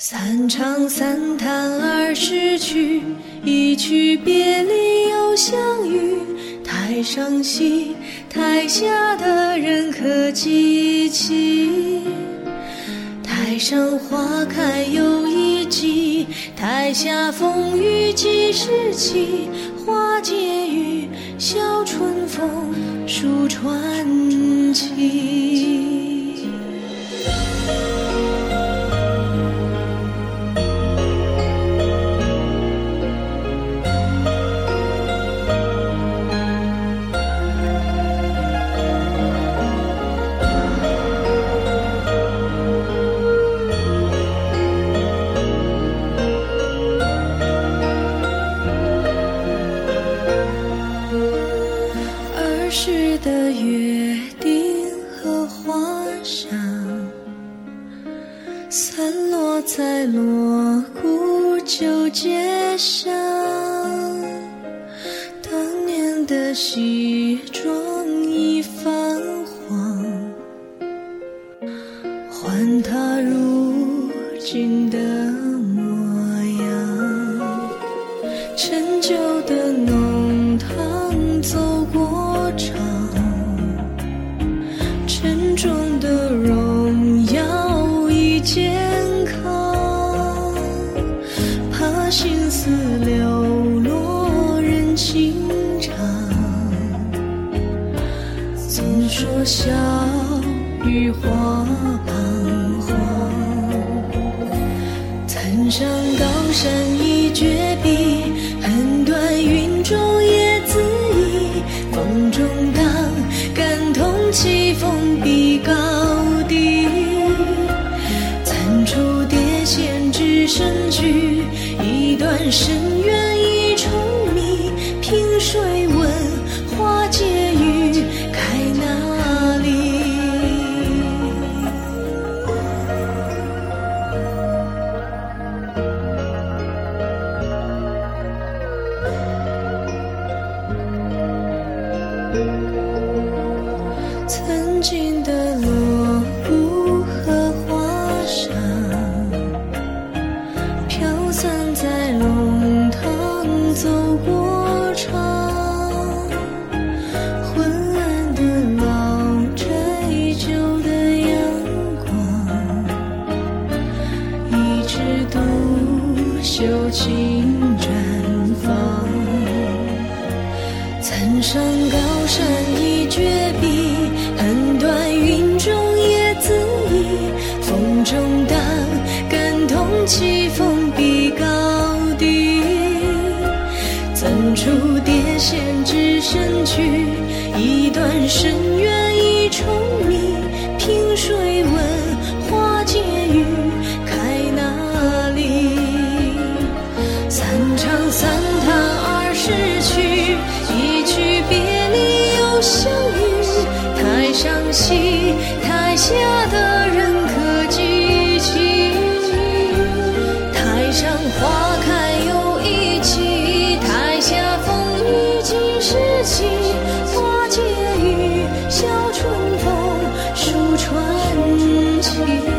三唱三叹二十曲，一曲别离又相遇。台上戏，台下的人可记起？台上花开又一季，台下风雨几时起？花解语，笑春风，书传奇。在锣鼓旧街上。当年的西装已泛黄，换他如今的模样。陈旧的弄堂走过场，沉重的荣心思流落人情长。总说笑语花彷徨。曾上高山一绝壁，横断云中也自意。风中荡，感同起风比高一尽绽放。曾上高山一绝壁，横断云中叶自移。风中荡，感同起风比高低。怎处叠线只身去，一段深渊一重迷。凭谁 You.